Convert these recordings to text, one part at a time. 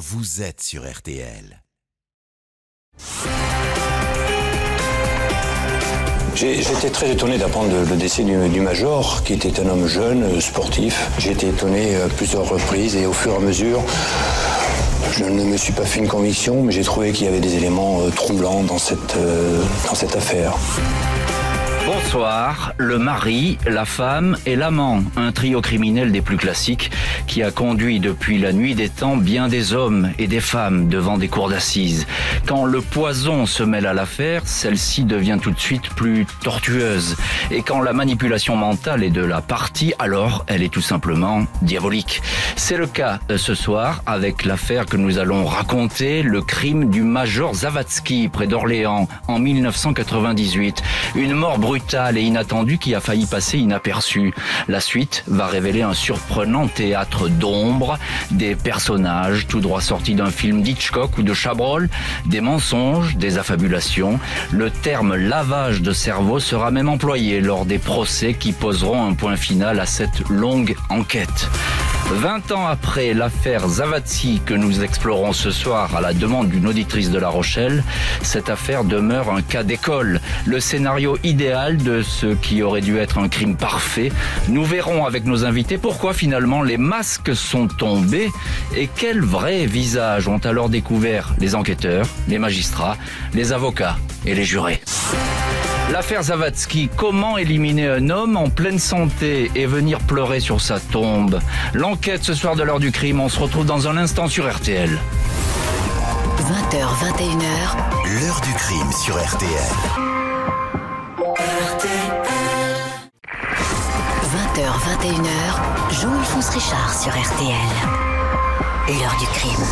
vous êtes sur RTL. J'étais très étonné d'apprendre le décès du, Major, qui était un homme jeune, euh, sportif. J'ai été étonné à plusieurs reprises et au fur et à mesure, je ne me suis pas fait une conviction, mais j'ai trouvé qu'il y avait des éléments euh, troublants euh, dans cette affaire. Bonsoir, le mari, la femme et l'amant, un trio criminel des plus classiques qui a conduit depuis la nuit des temps bien des hommes et des femmes devant des cours d'assises. Quand le poison se mêle à l'affaire, celle-ci devient tout de suite plus tortueuse. Et quand la manipulation mentale est de la partie, alors elle est tout simplement diabolique. C'est le cas euh, ce soir avec l'affaire que nous allons raconter, le crime du major Zavatsky près d'Orléans en 1998. Une mort brutale et inattendu qui a failli passer inaperçu. La suite va révéler un surprenant théâtre d'ombre, des personnages tout droit sortis d'un film d'Hitchcock ou de Chabrol, des mensonges, des affabulations. Le terme lavage de cerveau sera même employé lors des procès qui poseront un point final à cette longue enquête. 20 ans après l'affaire Zavati que nous explorons ce soir à la demande d'une auditrice de La Rochelle, cette affaire demeure un cas d'école, le scénario idéal de ce qui aurait dû être un crime parfait. Nous verrons avec nos invités pourquoi finalement les masques sont tombés et quel vrai visage ont alors découvert les enquêteurs, les magistrats, les avocats et les jurés. L'affaire Zavatsky, comment éliminer un homme en pleine santé et venir pleurer sur sa tombe? L'enquête ce soir de l'heure du crime, on se retrouve dans un instant sur RTL. 20h, 21h. L'heure du crime sur RTL. RTL. 20h, 21h. Jean-Alphonse Richard sur RTL. L'heure du crime.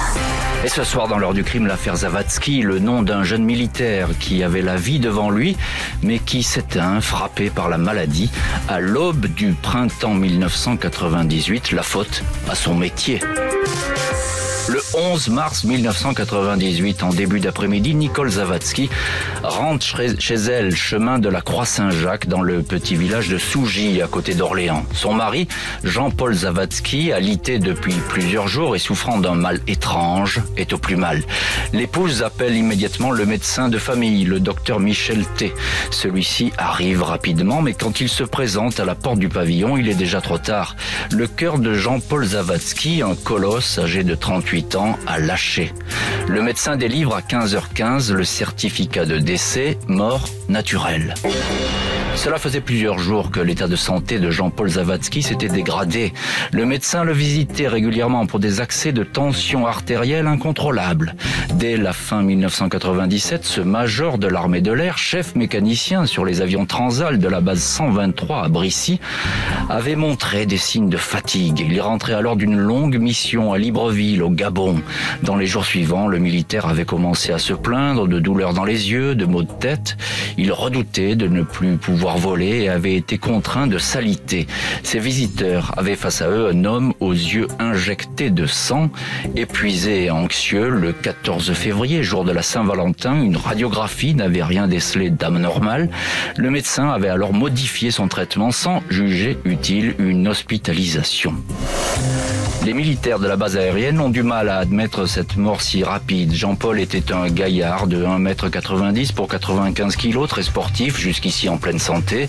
Et ce soir dans l'heure du crime, l'affaire Zavatsky, le nom d'un jeune militaire qui avait la vie devant lui, mais qui s'éteint, frappé par la maladie, à l'aube du printemps 1998, la faute à son métier. 11 mars 1998, en début d'après-midi, Nicole Zavatsky rentre chez elle, chemin de la Croix-Saint-Jacques, dans le petit village de Sougy, à côté d'Orléans. Son mari, Jean-Paul Zavatsky, alité depuis plusieurs jours et souffrant d'un mal étrange, est au plus mal. L'épouse appelle immédiatement le médecin de famille, le docteur Michel T. Celui-ci arrive rapidement, mais quand il se présente à la porte du pavillon, il est déjà trop tard. Le cœur de Jean-Paul Zavatsky, un colosse âgé de 38 ans a lâché. Le médecin délivre à 15h15 le certificat de décès mort naturelle. Cela faisait plusieurs jours que l'état de santé de Jean-Paul Zavatsky s'était dégradé. Le médecin le visitait régulièrement pour des accès de tension artérielle incontrôlables. Dès la fin 1997, ce major de l'armée de l'air, chef mécanicien sur les avions Transal de la base 123 à Brissy, avait montré des signes de fatigue. Il rentrait alors d'une longue mission à Libreville, au Gabon. Dans les jours suivants, le militaire avait commencé à se plaindre de douleurs dans les yeux, de maux de tête. Il redoutait de ne plus pouvoir volé et avaient été contraints de s'aliter. Ces visiteurs avaient face à eux un homme aux yeux injectés de sang, épuisé et anxieux. Le 14 février, jour de la Saint-Valentin, une radiographie n'avait rien décelé d'abnormal. Le médecin avait alors modifié son traitement sans juger utile une hospitalisation. Les militaires de la base aérienne ont du mal à admettre cette mort si rapide. Jean-Paul était un gaillard de 1m90 pour 95 kg, très sportif, jusqu'ici en pleine santé.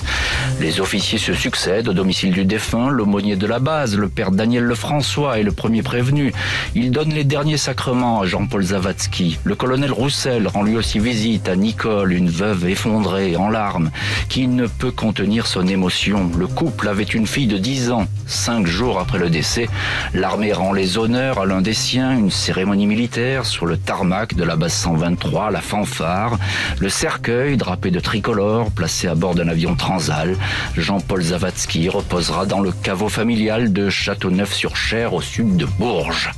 Les officiers se succèdent au domicile du défunt, l'aumônier de la base, le père Daniel Lefrançois est le premier prévenu. Il donne les derniers sacrements à Jean-Paul Zavatsky. Le colonel Roussel rend lui aussi visite à Nicole, une veuve effondrée, en larmes, qui ne peut contenir son émotion. Le couple avait une fille de 10 ans. Cinq jours après le décès, L'armée rend les honneurs à l'un des siens, une cérémonie militaire sur le tarmac de la base 123, la fanfare, le cercueil drapé de tricolore placé à bord d'un avion Transal. Jean-Paul Zavatsky reposera dans le caveau familial de Châteauneuf-sur-Cher au sud de Bourges.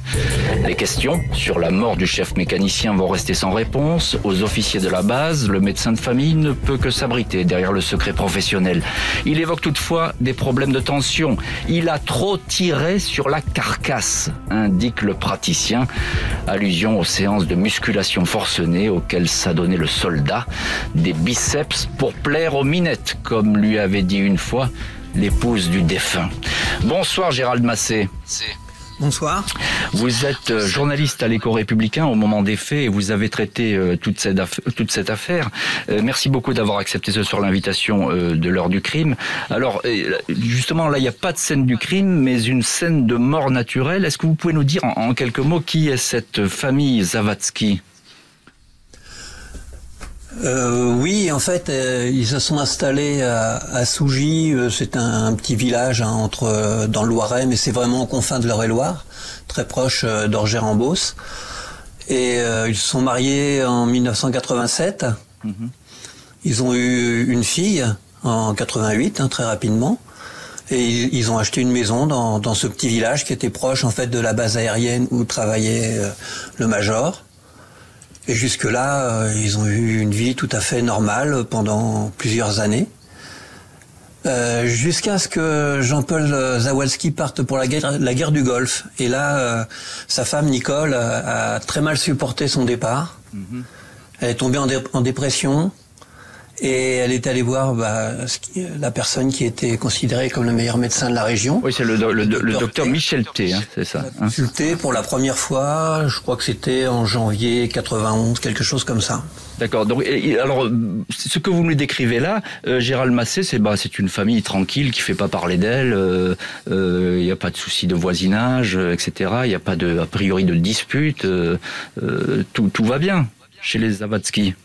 Les questions sur la mort du chef mécanicien vont rester sans réponse. Aux officiers de la base, le médecin de famille ne peut que s'abriter derrière le secret professionnel. Il évoque toutefois des problèmes de tension. Il a trop tiré sur la carcasse, indique le praticien, allusion aux séances de musculation forcenée auxquelles s'adonnait le soldat, des biceps pour plaire aux minettes, comme lui avait dit une fois l'épouse du défunt. Bonsoir Gérald Massé. Bonsoir. Vous êtes euh, journaliste à l'écho républicain au moment des faits et vous avez traité euh, toute cette, toute cette affaire. Euh, merci beaucoup d'avoir accepté ce soir l'invitation de l'heure du crime. Alors, justement, là, il n'y a pas de scène du crime, mais une scène de mort naturelle. Est-ce que vous pouvez nous dire en, quelques mots qui est cette famille Zavatsky oui, en fait, ils se sont installés à, à Sougy. c'est un, petit village hein, entre dans le Loiret, mais c'est vraiment aux confins de l'Eure-et-Loire très proche euh, d'Orgère-en-Beauce. Et euh, ils se sont mariés en 1987. Mhm. Ils ont eu une fille en 88, hein, très rapidement. Et ils, ont acheté une maison dans, ce petit village qui était proche en fait de la base aérienne où travaillait euh, le major. Et jusque-là, ils ont eu une vie tout à fait normale pendant plusieurs années. Euh, jusqu'à ce que Jean-Paul Zawalski parte pour la guerre, la guerre du Golfe. Et là, euh, sa femme Nicole a, très mal supporté son départ. Mhm. Elle est tombée en, dépression et elle est allée voir bah, la personne qui était considérée comme le meilleur médecin de la région. Oui, c'est le, docteur Michel T, hein, c'est ça. Hein. Consulté pour la première fois, je crois que c'était en janvier 91, quelque chose comme ça. D'accord. Donc, alors, ce que vous nous décrivez là, euh, Gérald Massé, c'est bah, c'est une famille tranquille qui fait pas parler d'elle. Il euh, n'y euh, a pas de souci de voisinage, etc. Il n'y a pas de, a priori, de dispute. tout, tout va bien chez les Zavatsky.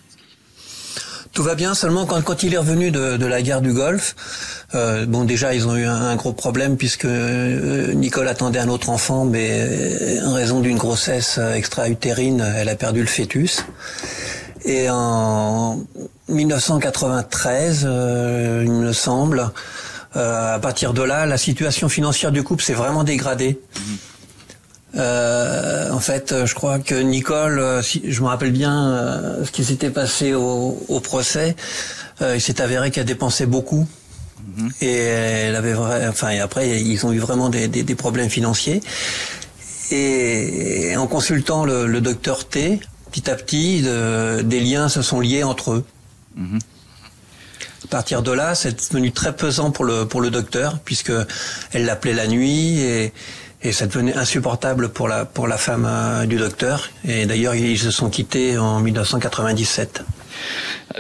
Tout va bien, seulement quand, quand il est revenu de, de la guerre du Golfe, euh, bon déjà ils ont eu un, gros problème puisque Nicole attendait un autre enfant, mais en raison d'une grossesse extra-utérine, elle a perdu le fœtus. Et en 1993, euh, il me semble, euh, à partir de là, la situation financière du couple s'est vraiment dégradée. Euh, en fait, je crois que Nicole, si je me rappelle bien ce qui s'était passé au, au procès, il s'est avéré qu'elle dépensait beaucoup. Mhm. Et elle avait, enfin, et après, ils ont eu vraiment des, des, des problèmes financiers. Et en consultant le, le docteur T, petit à petit, des liens se sont liés entre eux. Mhm. À partir de là, c'est devenu très pesant pour le pour le docteur puisque elle l'appelait la nuit et et ça devenait insupportable pour la pour la femme euh, du docteur. Et d'ailleurs, ils se sont quittés en 1997.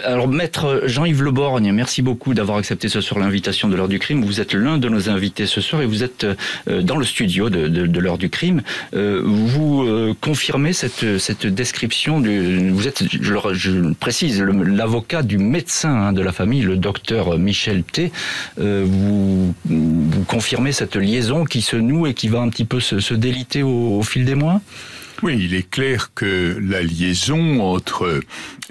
Alors, maître Jean-Yves Leborgne, merci beaucoup d'avoir accepté ce soir l'invitation de l'heure du crime. Vous êtes l'un de nos invités ce soir et vous êtes euh, dans le studio de, l'heure du crime. Euh, vous euh, confirmez cette, description du, vous êtes, je, précise, l'avocat du médecin hein, de la famille, le docteur Michel T. Vous, confirmez cette liaison qui se noue et qui va un petit peu se déliter au fil des mois? Oui, il est clair que la liaison entre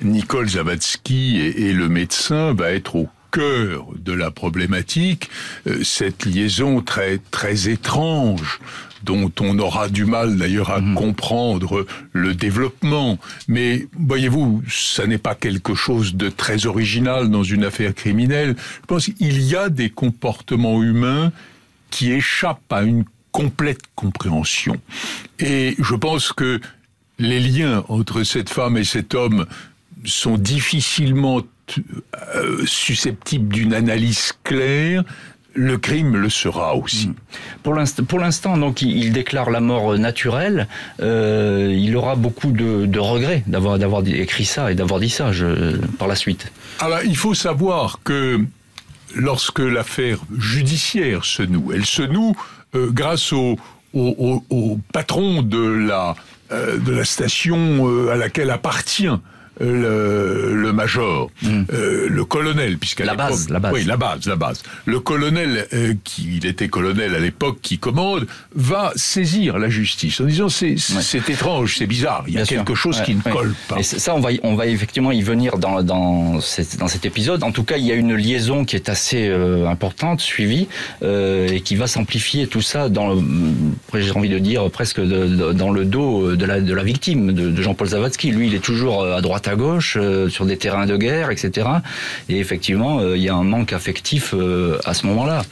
Nicole Zavatsky et, le médecin va être au cœur de la problématique, euh, cette liaison très très étrange dont on aura du mal d'ailleurs à mhm. comprendre le développement. Mais voyez-vous, ça n'est pas quelque chose de très original dans une affaire criminelle. Je pense qu'il y a des comportements humains qui échappent à une complète compréhension. Et je pense que les liens entre cette femme et cet homme sont difficilement euh, susceptibles d'une analyse claire. Le crime le sera aussi. Hmm. Pour l'instant, donc, il déclare la mort naturelle. Euh, il aura beaucoup de, regrets d'avoir d'avoir écrit ça et d'avoir dit ça par la suite. Alors, il faut savoir que lorsque l'affaire judiciaire se noue, elle se noue euh, grâce au, patron de la, euh, de la station euh, à laquelle appartient le, le major, hmm. euh, le colonel, puisqu'à la base, la base, oui, la base, la base. Le colonel, euh, qui il était colonel à l'époque, qui commande, va saisir la justice en disant c'est étrange, c'est bizarre, il y a quelque chose qui ne colle pas. Et ça, on va on va effectivement y venir dans dans cet, dans cet épisode. En tout cas, il y a une liaison qui est assez euh, importante, suivie, et qui va s'amplifier tout ça dans, j'ai envie de dire presque de, dans le dos de la de la victime de, de Jean-Paul Zavatsky. Lui, il est toujours à droite à gauche, euh, sur des terrains de guerre, etc. Et effectivement, euh, il y a un manque affectif euh, à ce moment-là.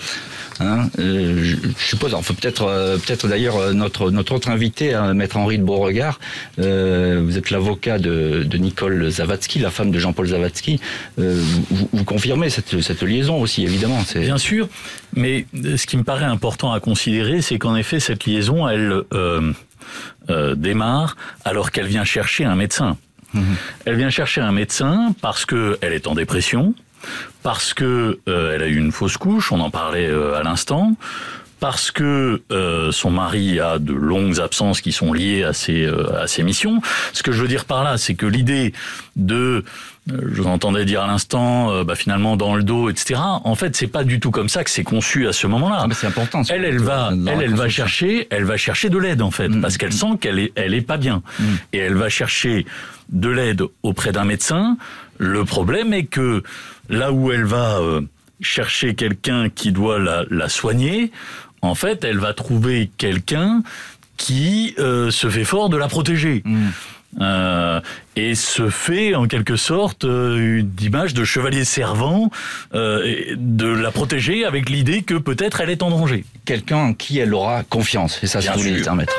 Hein, je, suppose, enfin peut-être, peut-être d'ailleurs notre notre autre invité, hein, maître Henri de Beauregard. vous êtes l'avocat de, Nicole Zavatsky, la femme de Jean-Paul Zavatsky. Vous, confirmez cette, cette liaison aussi, évidemment. Bien sûr, mais ce qui me paraît important à considérer, c'est qu'en effet, cette liaison, elle démarre alors qu'elle vient chercher un médecin. Elle vient chercher un médecin parce que elle est en dépression, parce que euh, elle a eu une fausse couche, on en parlait euh, à l'instant, parce que euh, son mari a de longues absences qui sont liées à ses à ses missions. Ce que je veux dire par là, c'est que l'idée de je vous entendais dire à l'instant, euh, bah, finalement dans le dos, etc. En fait, c'est pas du tout comme ça que c'est conçu à ce moment-là. Ah, mais c'est important. Elle, elle va, elle, elle va chercher, elle va chercher de l'aide en fait, Mm. parce qu'elle sent qu'elle est, elle est pas bien, Mm. et elle va chercher de l'aide auprès d'un médecin. Le problème est que là où elle va euh, chercher quelqu'un qui doit la, la soigner, en fait, elle va trouver quelqu'un qui euh, se fait fort de la protéger. Mm. Euh, et se fait en quelque sorte euh, une image de chevalier servant, euh, et de la protéger avec l'idée que peut-être elle est en danger. Quelqu'un en qui elle aura confiance. Et ça, c'est Bien sûr. dire, maître.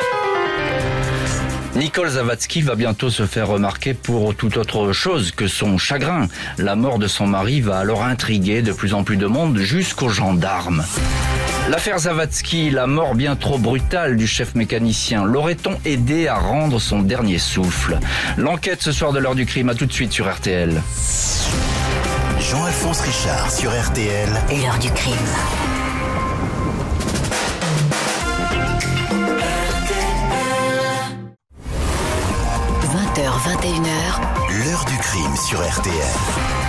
Nicole Zavatsky va bientôt se faire remarquer pour toute autre chose que son chagrin. La mort de son mari va alors intriguer de plus en plus de monde jusqu'aux gendarmes. L'affaire Zavatsky, la mort bien trop brutale du chef mécanicien, l'aurait-on aidé à rendre son dernier souffle? L'enquête ce soir de l'heure du crime, à tout de suite sur RTL. Jean-Alphonse Richard sur RTL. L'heure du crime. – 20h, 21h, L'heure du crime sur RTL.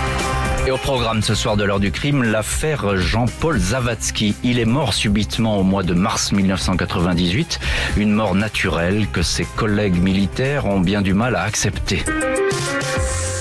Et au programme ce soir de l'heure du crime, l'affaire Jean-Paul Zavatsky. Il est mort subitement au mois de mars 1998, une mort naturelle que ses collègues militaires ont bien du mal à accepter.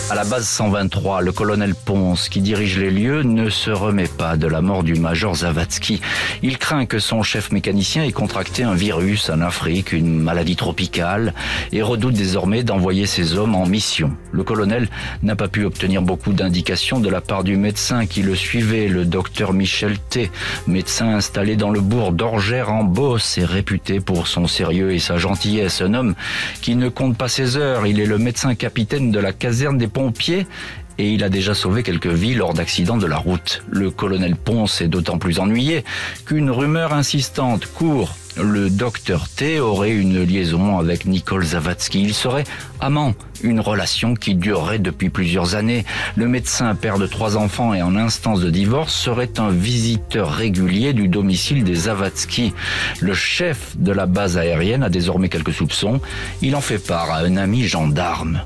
À la base 123, le colonel Ponce, qui dirige les lieux, ne se remet pas de la mort du major Zavatsky. Il craint que son chef mécanicien ait contracté un virus en Afrique, une maladie tropicale, et redoute désormais d'envoyer ses hommes en mission. Le colonel n'a pas pu obtenir beaucoup d'indications de la part du médecin qui le suivait, le docteur Michel T, médecin installé dans le bourg d'Orgère en Beauce et réputé pour son sérieux et sa gentillesse. Un homme qui ne compte pas ses heures. Il est le médecin capitaine de la caserne des pompiers et il a déjà sauvé quelques vies lors d'accidents de la route. Le colonel Ponce est d'autant plus ennuyé qu'une rumeur insistante court. Le docteur T aurait une liaison avec Nicole Zavatsky. Il serait amant, une relation qui durerait depuis plusieurs années. Le médecin, père de trois enfants et en instance de divorce, serait un visiteur régulier du domicile des Zavatsky. Le chef de la base aérienne a désormais quelques soupçons. Il en fait part à un ami gendarme.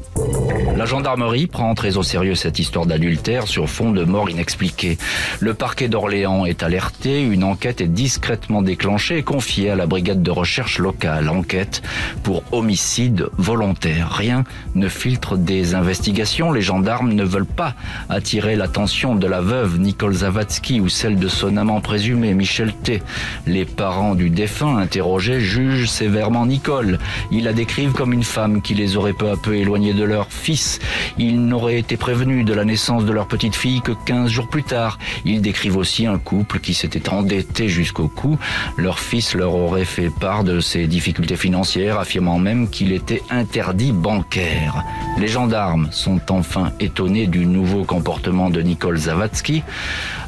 La gendarmerie prend très au sérieux cette histoire d'adultère sur fond de mort inexpliquée. Le parquet d'Orléans est alerté, une enquête est discrètement déclenchée et confiée à la brigade de recherche locale. Enquête pour homicide volontaire. Rien ne filtre des investigations. Les gendarmes ne veulent pas attirer l'attention de la veuve Nicole Zavatsky ou celle de son amant présumé Michel T. Les parents du défunt interrogés jugent sévèrement Nicole. Ils la décrivent comme une femme qui les aurait peu à peu éloignés de leur fils. Ils n'auraient été prévenus de la naissance de leur petite fille que 15 jours plus tard. Ils décrivent aussi un couple qui s'était endetté jusqu'au cou. Leur fils leur aurait fait part de ses difficultés financières, affirmant même qu'il était interdit bancaire. Les gendarmes sont enfin étonnés du nouveau comportement de Nicole Zavatsky.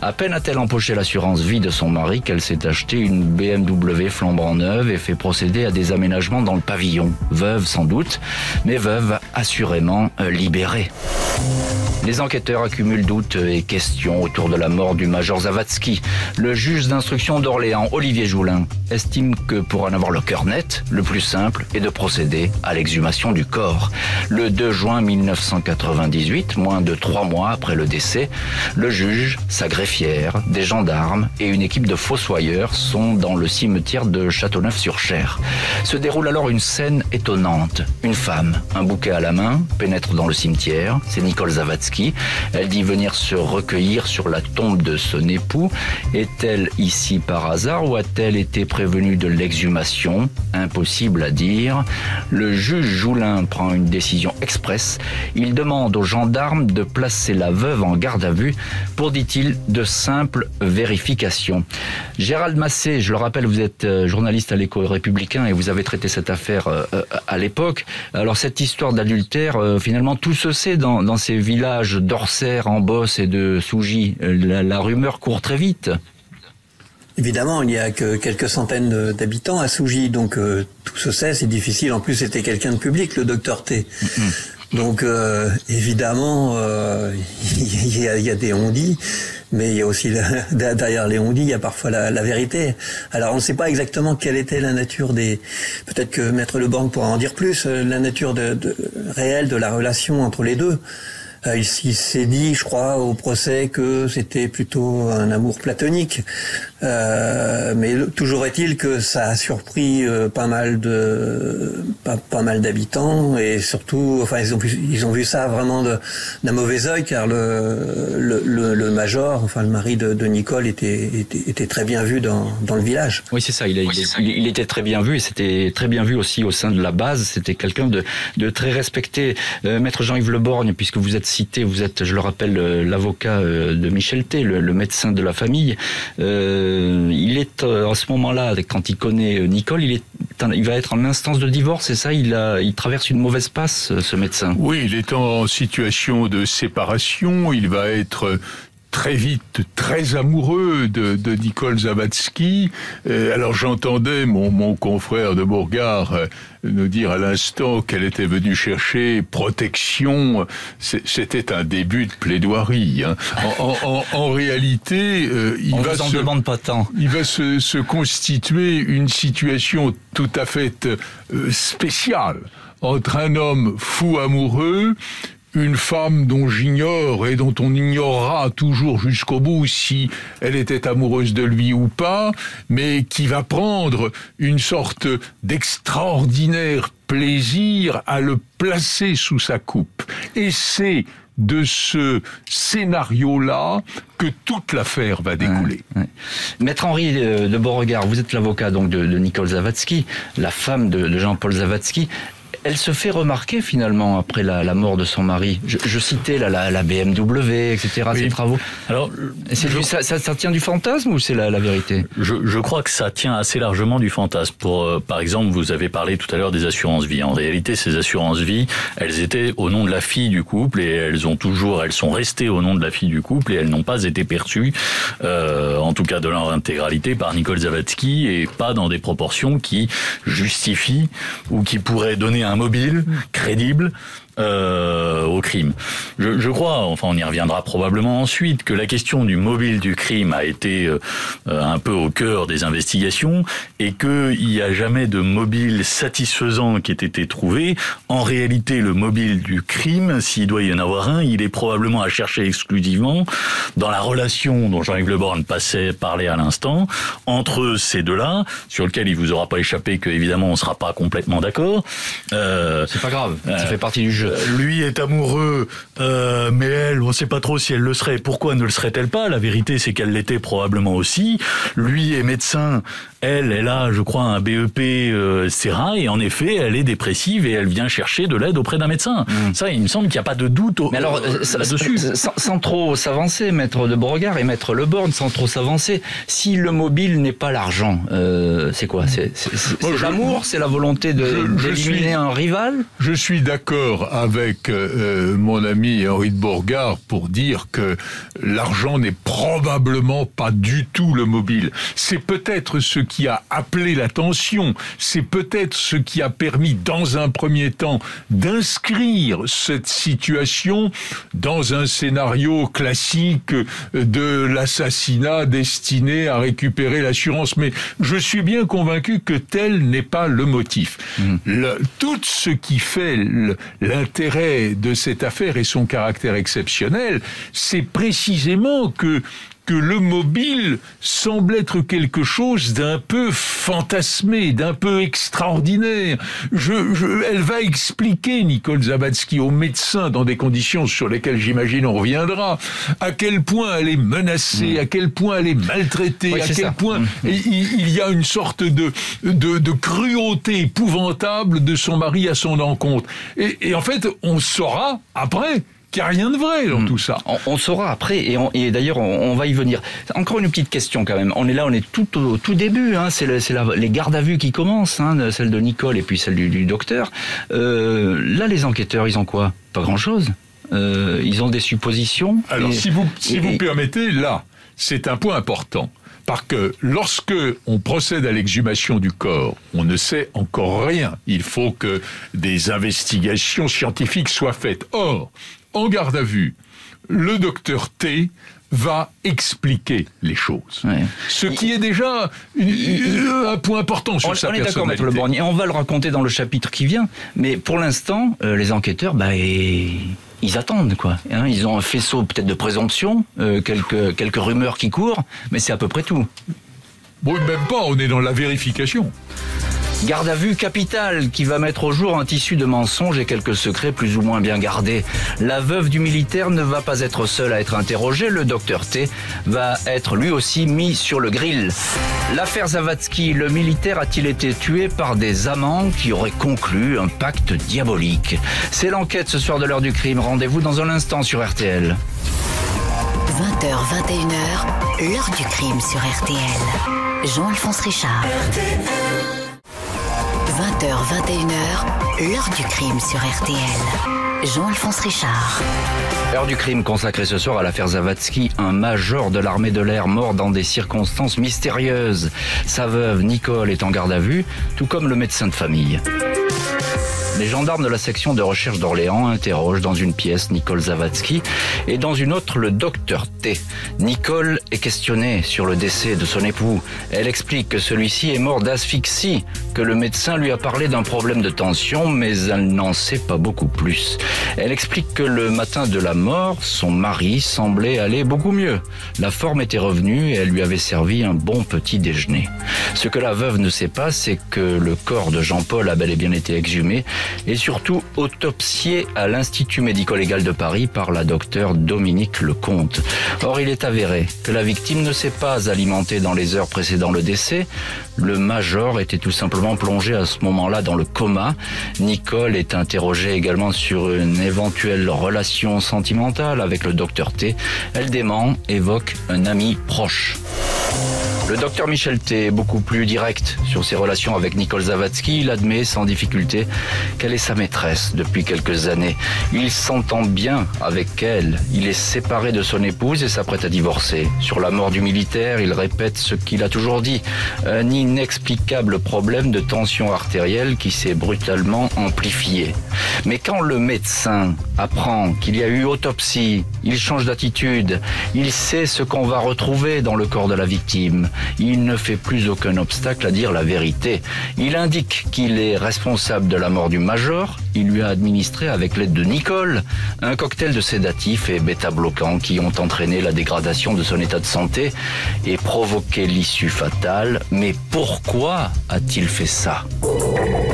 À peine a-t-elle empoché l'assurance vie de son mari qu'elle s'est acheté une BMW flambant neuve et fait procéder à des aménagements dans le pavillon. Veuve sans doute, mais veuve assurément euh, libérée. Les enquêteurs accumulent doutes et questions autour de la mort du major Zavatsky. Le juge d'instruction d'Orléans, Olivier Joulin, estime que pour en avoir le cœur net, le plus simple est de procéder à l'exhumation du corps. Le 2 juin 1998, moins de trois mois après le décès, le juge, sa des gendarmes et une équipe de fossoyeurs sont dans le cimetière de Châteauneuf-sur-Cher. Se déroule alors une scène étonnante. Une femme, un bouquet à la main, pénètre dans le cimetière. C'est Nicole Zavatsky. Elle dit venir se recueillir sur la tombe de son époux. Est-elle ici par hasard ou a-t-elle été prévenue de l'exhumation? Impossible à dire. Le juge Joulin prend une décision express. Il demande aux gendarmes de placer la veuve en garde à vue pour, dit-il, de de simple vérification. Gérald Massé, je le rappelle, vous êtes euh, journaliste à l'écho républicain et vous avez traité cette affaire euh, à l'époque. Alors cette histoire d'adultère, finalement, tout se sait dans, dans ces villages d'Orser, en Bosse et de Sougy. La, la rumeur court très vite. Évidemment, il n'y a que quelques centaines d'habitants à Sougy, donc tout se sait, c'est difficile. En plus, c'était quelqu'un de public, le docteur T. Donc euh, évidemment, euh, il y, a, des on-dit, mais il y a aussi derrière les on-dit, il y a parfois la, la, vérité. Alors on ne sait pas exactement quelle était la nature des. Peut-être que Maître Leborgne pourra en dire plus. Euh, la nature réelle de la relation entre les deux. Euh, il, s'est dit, je crois, au procès que c'était plutôt un amour platonique. Euh, mais toujours est-il que ça a surpris euh, pas mal de pas, pas mal d'habitants et surtout, enfin, ils ont vu, ils ont vu ça vraiment d'un mauvais œil car le, le, le, major, enfin le mari de, de Nicole était, était, était très bien vu dans, dans le village. Oui, c'est ça. Il, il, était très bien vu et c'était très bien vu aussi au sein de la base. C'était quelqu'un de, de très respecté. Euh, Maître Jean-Yves Leborgne, puisque vous êtes cité, vous êtes, je le rappelle, l'avocat de Michel T, le, le, médecin de la famille. Euh, euh, il est euh, à ce moment-là, quand il connaît euh, Nicole, il, va être en instance de divorce, c'est ça? Il traverse une mauvaise passe, ce médecin. Oui, il est en situation de séparation, il va être très vite très amoureux de, de Nicole Zavatsky. Euh, alors j'entendais mon, mon confrère de Bourgard euh, nous dire à l'instant qu'elle était venue chercher protection. C'était un début de plaidoirie. Hein. En, en, en, réalité, euh, il va se, demande pas tant. Il va se, se constituer une situation tout à fait spéciale entre un homme fou amoureux une femme dont j'ignore et dont on ignorera toujours jusqu'au bout si elle était amoureuse de lui ou pas, mais qui va prendre une sorte d'extraordinaire plaisir à le placer sous sa coupe. Et c'est de ce scénario-là que toute l'affaire va découler. Maître Henri de Beauregard, vous êtes l'avocat donc de, Nicole Zavatsky, la femme de Jean-Paul Zavatsky elle se fait remarquer finalement après la, mort de son mari. Je, citais la, la, BMW, etc. Ces travaux. Alors, ça, ça, tient du fantasme ou c'est la, vérité? Je, crois que ça tient assez largement du fantasme. Pour, euh, par exemple, vous avez parlé tout à l'heure des assurances vie. En réalité, ces assurances vie, elles étaient au nom de la fille du couple et elles ont toujours, elles sont restées au nom de la fille du couple et elles n'ont pas été perçues, euh, en tout cas de leur intégralité, par Nicole Zavatsky et pas dans des proportions qui justifient ou qui pourraient donner un un mobile crédible euh, au crime. Je, je, crois, enfin on y reviendra probablement ensuite, que la question du mobile du crime a été euh, un peu au cœur des investigations et qu'il n'y a jamais de mobile satisfaisant qui ait été trouvé. En réalité, le mobile du crime, s'il doit y en avoir un, il est probablement à chercher exclusivement dans la relation dont Jean-Yves Le Borne passait, parlait à l'instant, entre ces deux-là, sur lequel il vous aura pas échappé que évidemment on sera pas complètement d'accord. Euh, C'est pas grave, ça fait partie du jeu. Euh, lui est amoureux, euh, mais elle, on ne sait pas trop si elle le serait. Pourquoi ne le serait-elle pas? La vérité, c'est qu'elle l'était probablement aussi. Lui est médecin, elle, elle a, je crois, un BEP, euh, etc. Et en effet, elle est dépressive et elle vient chercher de l'aide auprès d'un médecin. Mm. Ça, il me semble qu'il n'y a pas de doute au, mais alors, euh, dessus sans, sans, trop s'avancer, maître de Beauregard et maître Leborne, sans trop s'avancer, si le mobile n'est pas l'argent, euh, c'est quoi? C'est l'amour C'est la volonté d'éliminer un rival? Je suis d'accord avec euh, mon ami Henri de Bourgard pour dire que l'argent n'est probablement pas du tout le mobile. C'est peut-être ce qui a appelé l'attention, c'est peut-être ce qui a permis dans un premier temps d'inscrire cette situation dans un scénario classique de l'assassinat destiné à récupérer l'assurance. Mais je suis bien convaincu que tel n'est pas le motif. Mmh. Le, tout ce qui fait l'intérêt de cette affaire et son caractère exceptionnel, c'est précisément que que le mobile semble être quelque chose d'un peu fantasmé, d'un peu extraordinaire. Je, je, elle va expliquer, Nicole Zabatsky, aux médecins, dans des conditions sur lesquelles j'imagine on reviendra, à quel point elle est menacée, mm. à quel point elle est maltraitée, à quel ça. point mm. il, il, y a une sorte de, de, de, cruauté épouvantable de son mari à son encontre. Et, et en fait, on saura après qu'il n'y a rien de vrai dans Mm. tout ça. On, on saura après, et, d'ailleurs on, on va y venir. Encore une petite question quand même. On est là, on est tout au tout début. Hein. C'est le- les gardes à vue qui commencent, hein, celle de Nicole et puis celle du, du docteur. Euh, là, les enquêteurs, ils ont quoi? Pas grand-chose. Euh, ils ont des suppositions. Alors, Et- si vous, si et- vous et- permettez, là, c'est un point important. Parce que lorsque on procède à l'exhumation du corps, on ne sait encore rien. Il faut que des investigations scientifiques soient faites. Or, en garde à vue, le docteur T va expliquer les choses. Ouais. Ce qui est déjà une- un point important sur On, sa on est d'accord. Le Borgny. On va le raconter dans le chapitre qui vient. Mais pour l'instant, euh, les enquêteurs, bah, et- ils attendent, quoi. Hein, ils ont un faisceau peut-être de présomption, euh, quelques, quelques rumeurs qui courent, mais c'est à peu près tout. Bon, même pas, on est dans la vérification. Garde à vue capitale qui va mettre au jour un tissu de mensonges et quelques secrets plus ou moins bien gardés. La veuve du militaire ne va pas être seule à être interrogée. Le docteur T va être lui aussi mis sur le grill. L'affaire Zavatsky, le militaire a-t-il été tué par des amants qui auraient conclu un pacte diabolique? C'est l'enquête ce soir de l'heure du crime. Rendez-vous dans un instant sur RTL. 20h, 21h, l'heure du crime sur RTL. Jean-Alphonse Richard. 20h, 21h, l'heure du crime sur RTL. Jean-Alphonse Richard. Heure du crime consacrée ce soir à l'affaire Zavatsky, un major de l'armée de l'air mort dans des circonstances mystérieuses. Sa veuve Nicole est en garde à vue, tout comme le médecin de famille. Les gendarmes de la section de recherche d'Orléans interrogent dans une pièce Nicole Zavatsky et dans une autre le docteur T. Nicole est questionnée sur le décès de son époux. Elle explique que celui-ci est mort d'asphyxie, que le médecin lui a parlé d'un problème de tension, mais elle n'en sait pas beaucoup plus. Elle explique que le matin de la mort, son mari semblait aller beaucoup mieux. La forme était revenue et elle lui avait servi un bon petit déjeuner. Ce que la veuve ne sait pas, c'est que le corps de Jean-Paul a bel et bien été exhumé et surtout autopsié à l'Institut médico-légal de Paris par la docteure Dominique Lecomte. Or, il est avéré que la victime ne s'est pas alimentée dans les heures précédant le décès. Le major était tout simplement plongé à ce moment-là dans le coma. Nicole est interrogée également sur une éventuelle relation sentimentale avec le docteur T. Elle dément, évoque un ami proche. Le docteur Michel T est beaucoup plus direct sur ses relations avec Nicole Zavatsky. Il admet sans difficulté qu'elle est sa maîtresse depuis quelques années. Il s'entend bien avec elle. Il est séparé de son épouse et s'apprête à divorcer. Sur la mort du militaire, il répète ce qu'il a toujours dit. Un inexplicable problème de tension artérielle qui s'est brutalement amplifié. Mais quand le médecin apprend qu'il y a eu autopsie, il change d'attitude. Il sait ce qu'on va retrouver dans le corps de la victime. Il ne fait plus aucun obstacle à dire la vérité. Il indique qu'il est responsable de la mort du major. Il lui a administré avec l'aide de Nicole un cocktail de sédatifs et bêta-bloquants qui ont entraîné la dégradation de son état de santé et provoqué l'issue fatale. Mais pourquoi a-t-il fait ça?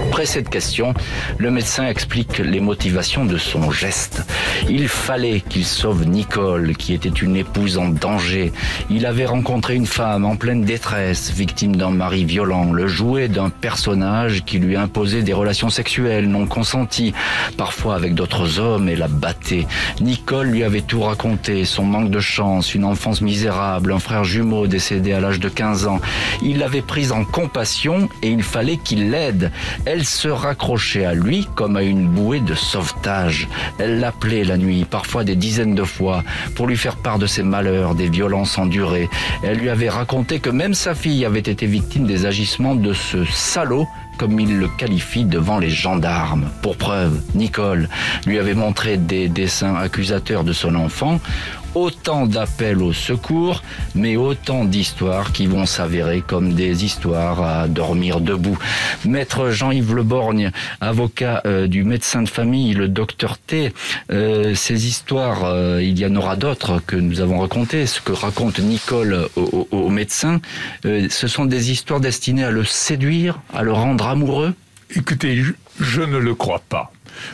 Après cette question, le médecin explique les motivations de son geste. Il fallait qu'il sauve Nicole, qui était une épouse en danger. Il avait rencontré une femme en pleine détresse, victime d'un mari violent, le jouet d'un personnage qui lui imposait des relations sexuelles non consenties, parfois avec d'autres hommes et la battait. Nicole lui avait tout raconté, son manque de chance, une enfance misérable, un frère jumeau décédé à l'âge de 15 ans. Il l'avait prise en compassion et il fallait qu'il l'aide. Elle se raccrochait à lui comme à une bouée de sauvetage. Elle l'appelait la nuit, parfois des dizaines de fois, pour lui faire part de ses malheurs, des violences endurées. Elle lui avait raconté que même sa fille avait été victime des agissements de ce salaud comme il le qualifie devant les gendarmes. Pour preuve, Nicole lui avait montré des dessins accusateurs de son enfant, autant d'appels au secours, mais autant d'histoires qui vont s'avérer comme des histoires à dormir debout. Maître Jean-Yves Leborgne, avocat euh, du médecin de famille, le docteur T, euh, ces histoires, euh, il y en aura d'autres que nous avons racontées. Ce que raconte Nicole au, médecin, euh, ce sont des histoires destinées à le séduire, à le rendre amoureux? Écoutez, je ne le crois pas.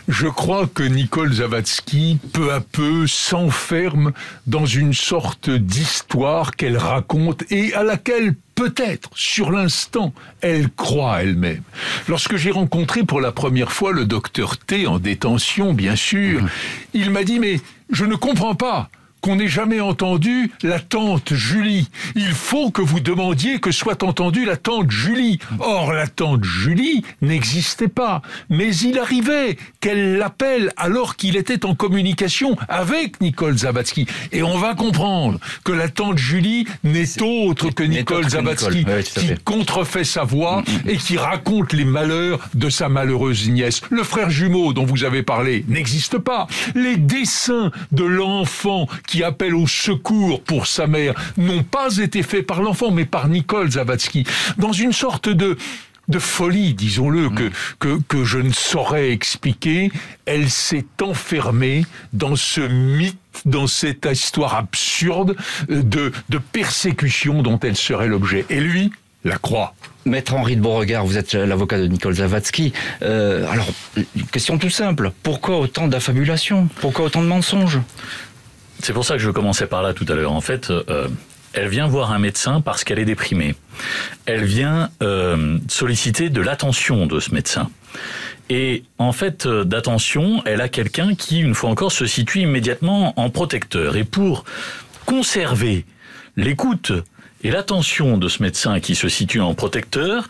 Je crois que Nicole Zavatsky, peu à peu, s'enferme dans une sorte d'histoire qu'elle raconte et à laquelle peut-être, sur l'instant, elle croit elle-même. Lorsque j'ai rencontré pour la première fois le docteur T en détention, bien sûr, mhm. il m'a dit, mais je ne comprends pas qu'on n'ait jamais entendu la tante Julie. Il faut que vous demandiez que soit entendue la tante Julie. Or, la tante Julie n'existait pas. Mais il arrivait qu'elle l'appelle alors qu'il était en communication avec Nicole Zabatsky. Et on va comprendre que la tante Julie n'est autre que Nicole Zabatsky, qui contrefait sa voix mm, mm, mm. et qui raconte les malheurs de sa malheureuse nièce. Le frère jumeau dont vous avez parlé n'existe pas. Les dessins de l'enfant qui appelle au secours pour sa mère n'ont pas été faits par l'enfant, mais par Nicole Zavatsky, dans une sorte de de folie, disons-le, que, que, que je ne saurais expliquer, elle s'est enfermée dans ce mythe, dans cette histoire absurde de, de persécution dont elle serait l'objet. Et lui, la croix. Maître Henri de Beauregard, vous êtes l'avocat de Nicole Zavatsky. Euh, alors, question tout simple. Pourquoi autant d'affabulation Pourquoi autant de mensonges? C'est pour ça que je commençais par là tout à l'heure. En fait, euh, elle vient voir un médecin parce qu'elle est déprimée. Elle vient euh, solliciter de l'attention de ce médecin. Et en fait, euh, d'attention, elle a quelqu'un qui, une fois encore, se situe immédiatement en protecteur. Et pour conserver l'écoute et l'attention de ce médecin qui se situe en protecteur,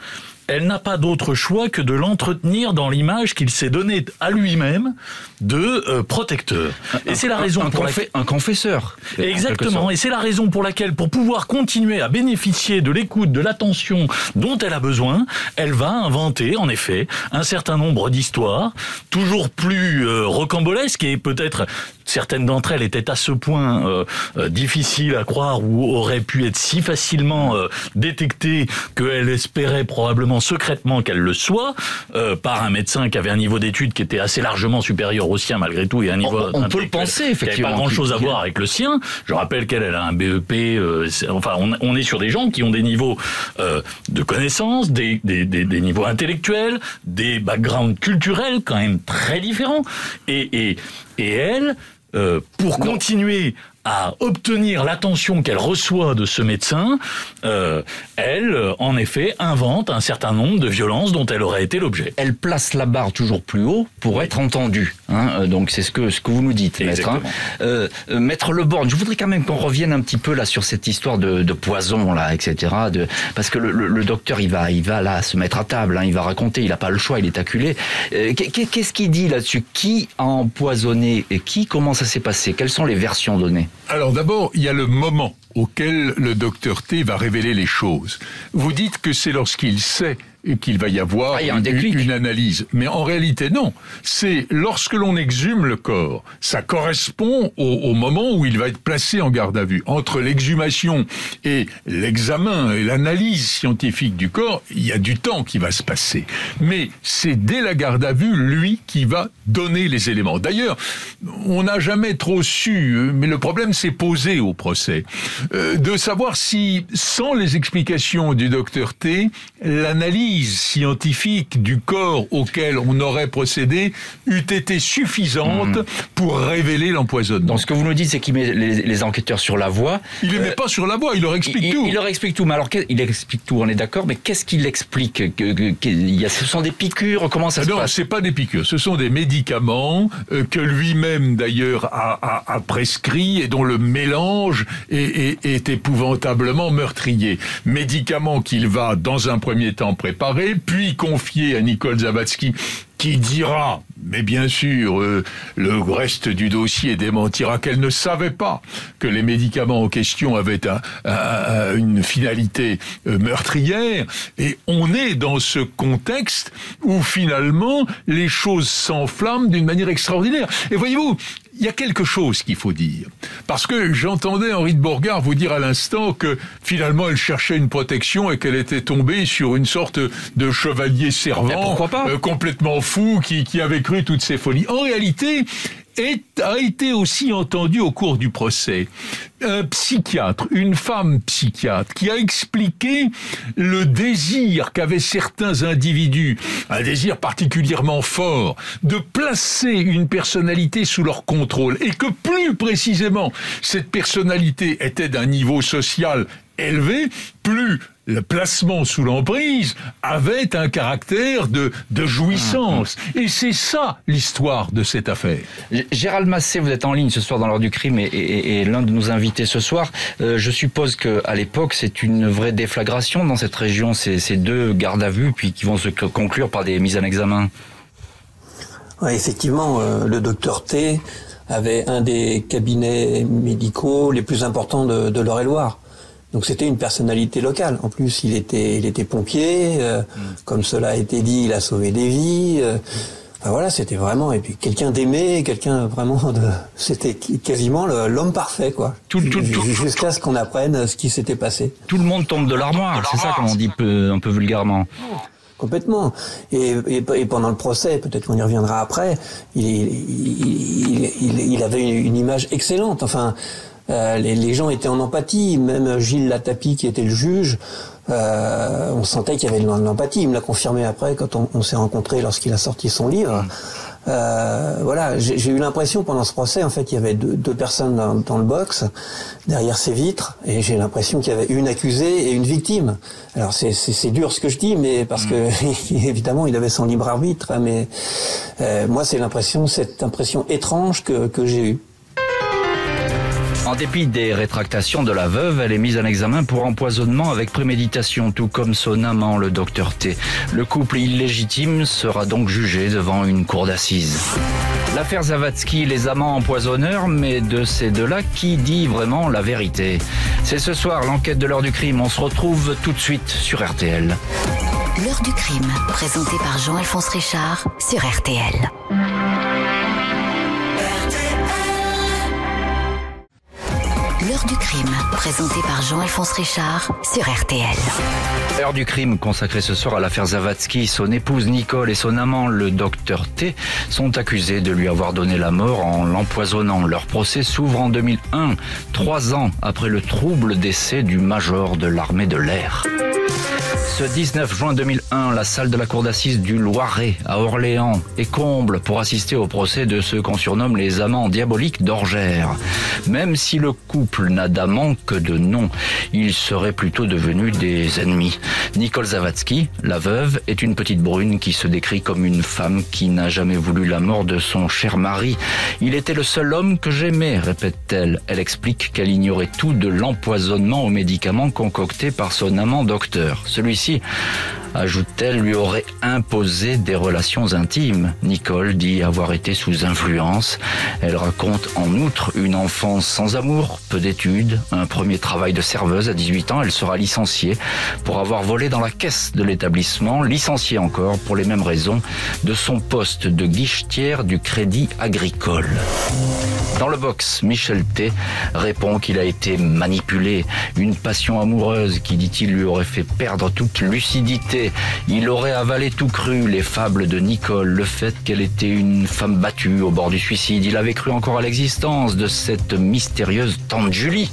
elle n'a pas d'autre choix que de l'entretenir dans l'image qu'il s'est donnée à lui-même de euh, protecteur. Et c'est la raison pour laquelle un confesseur. Exactement. Et c'est la raison pour laquelle, pour pouvoir continuer à bénéficier de l'écoute, de l'attention dont elle a besoin, elle va inventer, en effet, un certain nombre d'histoires, toujours plus euh, rocambolesques et peut-être certaines d'entre elles étaient à ce point euh, euh, difficiles à croire ou auraient pu être si facilement euh, détectées qu'elle espérait probablement secrètement qu'elle le soit euh, par un médecin qui avait un niveau d'études qui était assez largement supérieur au sien malgré tout et un niveau on, peut le penser effectivement pas grand chose à voir avec le sien. Je rappelle qu'elle elle a un BEP enfin on, on, est sur des gens qui ont des niveaux de connaissances des, des, des, des niveaux intellectuels des backgrounds culturels quand même très différents et, et, et elle euh, pour continuer à obtenir l'attention qu'elle reçoit de ce médecin, euh, elle, en effet, invente un certain nombre de violences dont elle aurait été l'objet. Elle place la barre toujours plus haut pour être entendue. Hein, euh, donc c'est ce que ce que vous nous dites, maître. Hein. Euh, euh, maître Leborgne, je voudrais quand même qu'on revienne un petit peu là sur cette histoire de, de poison là, etc. De, parce que le, le, docteur, il va, il va là se mettre à table, hein, il va raconter, il n'a pas le choix, il est acculé. Euh, Qu'est-ce qu'il dit là-dessus? Qui a empoisonné et qui? Comment ça s'est passé? Quelles sont les versions données? Alors d'abord, il y a le moment auquel le docteur T va révéler les choses. Vous dites que c'est lorsqu'il sait qu'il va y avoir ah, une, analyse. Mais en réalité, non. C'est lorsque l'on exhume le corps, ça correspond au, moment où il va être placé en garde à vue. Entre l'exhumation et l'examen et l'analyse scientifique du corps, il y a du temps qui va se passer. Mais c'est dès la garde à vue, lui, qui va donner les éléments. D'ailleurs, on n'a jamais trop su, mais le problème s'est posé au procès, euh, de savoir si, sans les explications du docteur T, l'analyse scientifique du corps auquel on aurait procédé eût été suffisante mmh. pour révéler l'empoisonnement. Donc ce que vous nous dites, c'est qu'il met les, enquêteurs sur la voie. Il ne les met euh, pas sur la voie, il leur explique tout. Il leur explique tout, mais alors il explique tout, on est d'accord, mais qu'est-ce qu'il explique que, Ce sont des piqûres, comment ça se non, passe? Non, c'est pas des piqûres, ce sont des médicaments euh, que lui-même d'ailleurs a, a, a, prescrit et dont le mélange est, est, est épouvantablement meurtrier. Médicaments qu'il va dans un premier temps préparer puis confié à Nicole Zavatsky, qui dira, mais bien sûr, euh, le reste du dossier démentira qu'elle ne savait pas que les médicaments en question avaient une finalité euh, meurtrière. Et on est dans ce contexte où finalement les choses s'enflamment d'une manière extraordinaire. Et voyez-vous, y a quelque chose qu'il faut dire. Parce que j'entendais Henri de Bourgard vous dire à l'instant que finalement elle cherchait une protection et qu'elle était tombée sur une sorte de chevalier servant pas euh, complètement fou qui, qui avait cru toutes ces folies. En réalité, a été aussi entendu au cours du procès. Un psychiatre, une femme psychiatre, qui a expliqué le désir qu'avaient certains individus, un désir particulièrement fort, de placer une personnalité sous leur contrôle, et que plus précisément cette personnalité était d'un niveau social élevé, plus le placement sous l'emprise avait un caractère de, de jouissance. Et c'est ça l'histoire de cette affaire. Gérald Massé, vous êtes en ligne ce soir dans l'heure du crime et, et, et l'un de nos invités ce soir. Euh, je suppose qu'à l'époque, c'est une vraie déflagration dans cette région, ces, ces deux gardes à vue, puis qui vont se conclure par des mises en examen. Ouais, effectivement, euh, le docteur T avait un des cabinets médicaux les plus importants de, de l'Eure-et-Loire. Donc c'était une personnalité locale. En plus, il était, il était pompier. Euh, mm. Comme cela a été dit, il a sauvé des vies. Euh, enfin voilà, c'était vraiment et puis quelqu'un d'aimé, quelqu'un vraiment de. C'était quasiment l'homme parfait, quoi. Tout, tout, tout, Jusqu'à ce qu'on apprenne ce qui s'était passé. Tout le monde tombe de l'armoire. C'est ça, comme on dit peu, un peu vulgairement. Complètement. Et, et, et, pendant le procès, peut-être qu'on y reviendra après, il, il, il, il, avait une image excellente. Enfin, euh, les, les, gens étaient en empathie. Même Gilles Latapi, qui était le juge, euh, on sentait qu'il y avait de l'empathie. Il me l'a confirmé après quand on, on s'est rencontrés lorsqu'il a sorti son livre. Euh, voilà, j'ai eu l'impression pendant ce procès, en fait, il y avait deux, deux personnes dans, dans, le box, derrière ces vitres, et j'ai l'impression qu'il y avait une accusée et une victime. Alors c'est dur ce que je dis, mais parce que évidemment il avait son libre arbitre, hein, mais euh, moi c'est l'impression, cette impression étrange que, que j'ai eue. En dépit des rétractations de la veuve, elle est mise en examen pour empoisonnement avec préméditation, tout comme son amant, le docteur T. Le couple illégitime sera donc jugé devant une cour d'assises. L'affaire Zavatsky, les amants empoisonneurs, mais de ces deux-là, qui dit vraiment la vérité? C'est ce soir l'enquête de l'heure du crime. On se retrouve tout de suite sur RTL. L'heure du crime, présentée par Jean-Alphonse Richard sur RTL. Présenté par Jean-Alphonse Richard sur RTL. L'heure du crime consacrée ce soir à l'affaire Zavatsky. Son épouse Nicole et son amant, le docteur T, sont accusés de lui avoir donné la mort en l'empoisonnant. Leur procès s'ouvre en 2001, trois ans après le trouble décès du major de l'armée de l'air. Ce 19 juin 2001, la salle de la cour d'assises du Loiret à Orléans est comble pour assister au procès de ceux qu'on surnomme les amants diaboliques d'Orgère. Même si le couple n'a d'amants que de nom, ils seraient plutôt devenus des ennemis. Nicole Zavatsky, la veuve, est une petite brune qui se décrit comme une femme qui n'a jamais voulu la mort de son cher mari. Il était le seul homme que j'aimais, répète-t-elle. Elle explique qu'elle ignorait tout de l'empoisonnement aux médicaments concoctés par son amant docteur. Celui-ci ajoute-t-elle, lui aurait imposé des relations intimes. Nicole dit avoir été sous influence. Elle raconte en outre une enfance sans amour, peu d'études, un premier travail de serveuse à 18 ans. Elle sera licenciée pour avoir volé dans la caisse de l'établissement, licenciée encore pour les mêmes raisons de son poste de guichetière du crédit agricole. Dans le box, Michel T répond qu'il a été manipulé. Une passion amoureuse qui, dit-il, lui aurait fait perdre toute lucidité. Il aurait avalé tout cru, les fables de Nicole, le fait qu'elle était une femme battue au bord du suicide. Il avait cru encore à l'existence de cette mystérieuse tante Julie,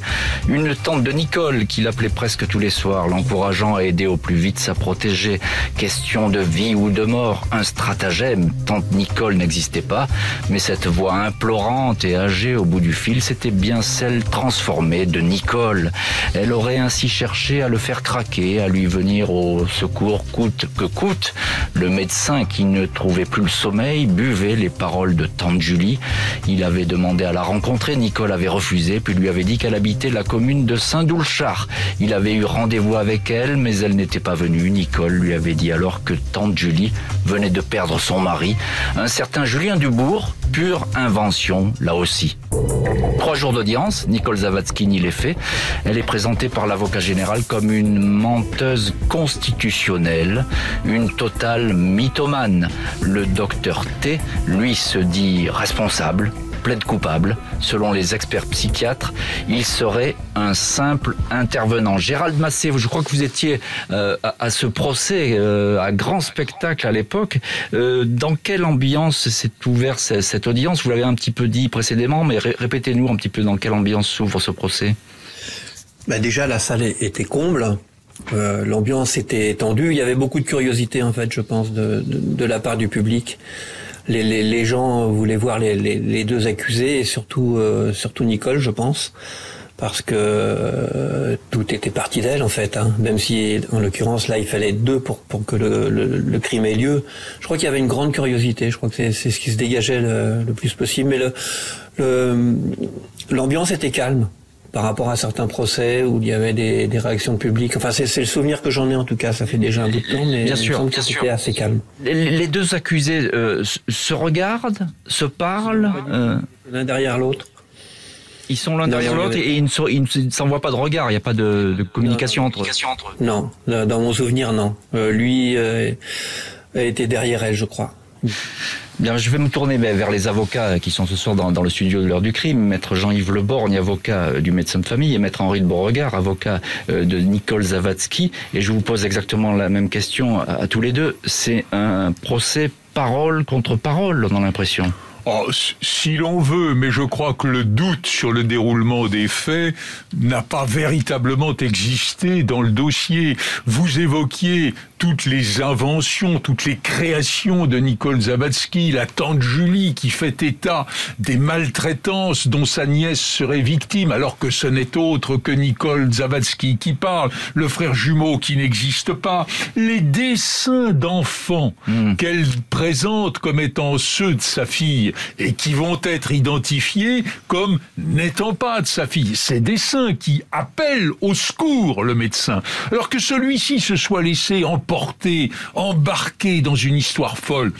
une tante de Nicole qu'il appelait presque tous les soirs, l'encourageant à aider au plus vite sa protégée. Question de vie ou de mort, un stratagème. Tante Nicole n'existait pas, mais cette voix implorante et âgée au bout du fil, c'était bien celle transformée de Nicole. Elle aurait ainsi cherché à le faire craquer, à lui venir au secours coûte que coûte. Le médecin qui ne trouvait plus le sommeil buvait les paroles de tante Julie. Il avait demandé à la rencontrer, Nicole avait refusé, puis lui avait dit qu'elle habitait la commune de Saint-Doulchard. Il avait eu rendez-vous avec elle, mais elle n'était pas venue. Nicole lui avait dit alors que tante Julie venait de perdre son mari, un certain Julien Dubourg, pure invention là aussi. Trois jours d'audience, Nicole Zavatsky nie les faits. Elle est présentée par l'avocat général comme une menteuse constitutionnelle, une totale mythomane. Le docteur T, lui, se dit responsable, plaide coupable. Selon les experts psychiatres, il serait un simple intervenant. Gérald Massé, je crois que vous étiez euh, à, ce procès, euh, à grand spectacle à l'époque. Euh, dans quelle ambiance s'est ouverte cette audience? Vous l'avez un petit peu dit précédemment, mais répétez-nous un petit peu dans quelle ambiance s'ouvre ce procès. Ben déjà, la salle était comble. Euh, l'ambiance était tendue. Il y avait beaucoup de curiosité, en fait, je pense, de, de, la part du public. Les, les, les gens voulaient voir les, les, deux accusés, et surtout, euh, surtout Nicole, je pense, parce que euh, tout était parti d'elle, en fait. Hein. Même si, en l'occurrence, là, il fallait deux pour, pour que le, le, crime ait lieu. Je crois qu'il y avait une grande curiosité. Je crois que c'est ce qui se dégageait le, le plus possible. Mais le l'ambiance était calme par rapport à certains procès où il y avait des, des réactions publiques. Enfin, c'est le souvenir que j'en ai en tout cas. Ça fait déjà un bout de temps, mais bien sûr, c'était assez calme. Les, deux accusés euh, se regardent, se parlent, euh... l'un derrière l'autre. Ils sont l'un derrière l'autre et, ils ne s'envoient pas de regard. Il n'y a pas de, de communication, entre, eux. Non, dans mon souvenir, non. Euh, lui euh, était derrière elle, je crois. Je vais me tourner vers les avocats qui sont ce soir dans, le studio de l'heure du crime. Maître Jean-Yves Leborgne, avocat euh, du médecin de famille, et Maître Henri de Beauregard, avocat euh, de Nicole Zavatsky. Et je vous pose exactement la même question à, tous les deux. C'est un procès parole contre parole, on a l'impression. Oh, si l'on veut, mais je crois que le doute sur le déroulement des faits n'a pas véritablement existé dans le dossier. Vous évoquiez toutes les inventions, toutes les créations de Nicole Zavatsky, la tante Julie qui fait état des maltraitances dont sa nièce serait victime, alors que ce n'est autre que Nicole Zavatsky qui parle, le frère jumeau qui n'existe pas, les dessins d'enfants hmm. qu'elle présente comme étant ceux de sa fille et qui vont être identifiés comme n'étant pas de sa fille. Ces dessins qui appellent au secours le médecin, alors que celui-ci se soit laissé en porté, embarqué dans une histoire folle.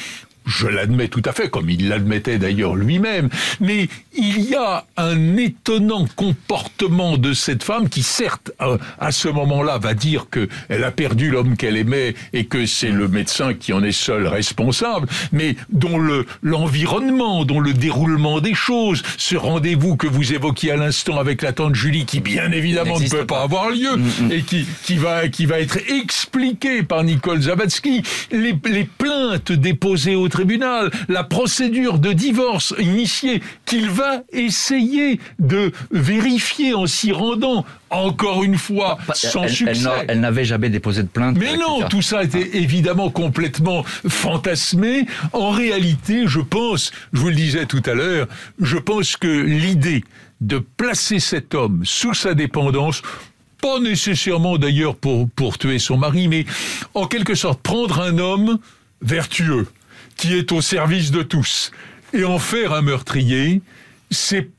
Je l'admets tout à fait, comme il l'admettait d'ailleurs lui-même, mais il y a un étonnant comportement de cette femme qui, certes, euh, à ce moment-là, va dire que elle a perdu l'homme qu'elle aimait et que c'est le médecin qui en est seul responsable, mais dont le l'environnement, dont le déroulement des choses, ce rendez-vous que vous évoquiez à l'instant avec la tante Julie, qui bien évidemment ne peut pas, avoir lieu mm, mm. et qui qui va qui va être expliqué par Nicole Zabatsky, les, les plaintes déposées au tribunal, la procédure de divorce initiée qu'il va essayer de vérifier en s'y rendant encore une fois bah, sans succès. Elle, n'avait jamais déposé de plainte. Mais non, tout ça était évidemment complètement fantasmé. En réalité, je pense, je vous le disais tout à l'heure, je pense que l'idée de placer cet homme sous sa dépendance, pas nécessairement d'ailleurs pour, pour tuer son mari, mais en quelque sorte prendre un homme vertueux, qui est au service de tous. Et en faire un meurtrier, c'est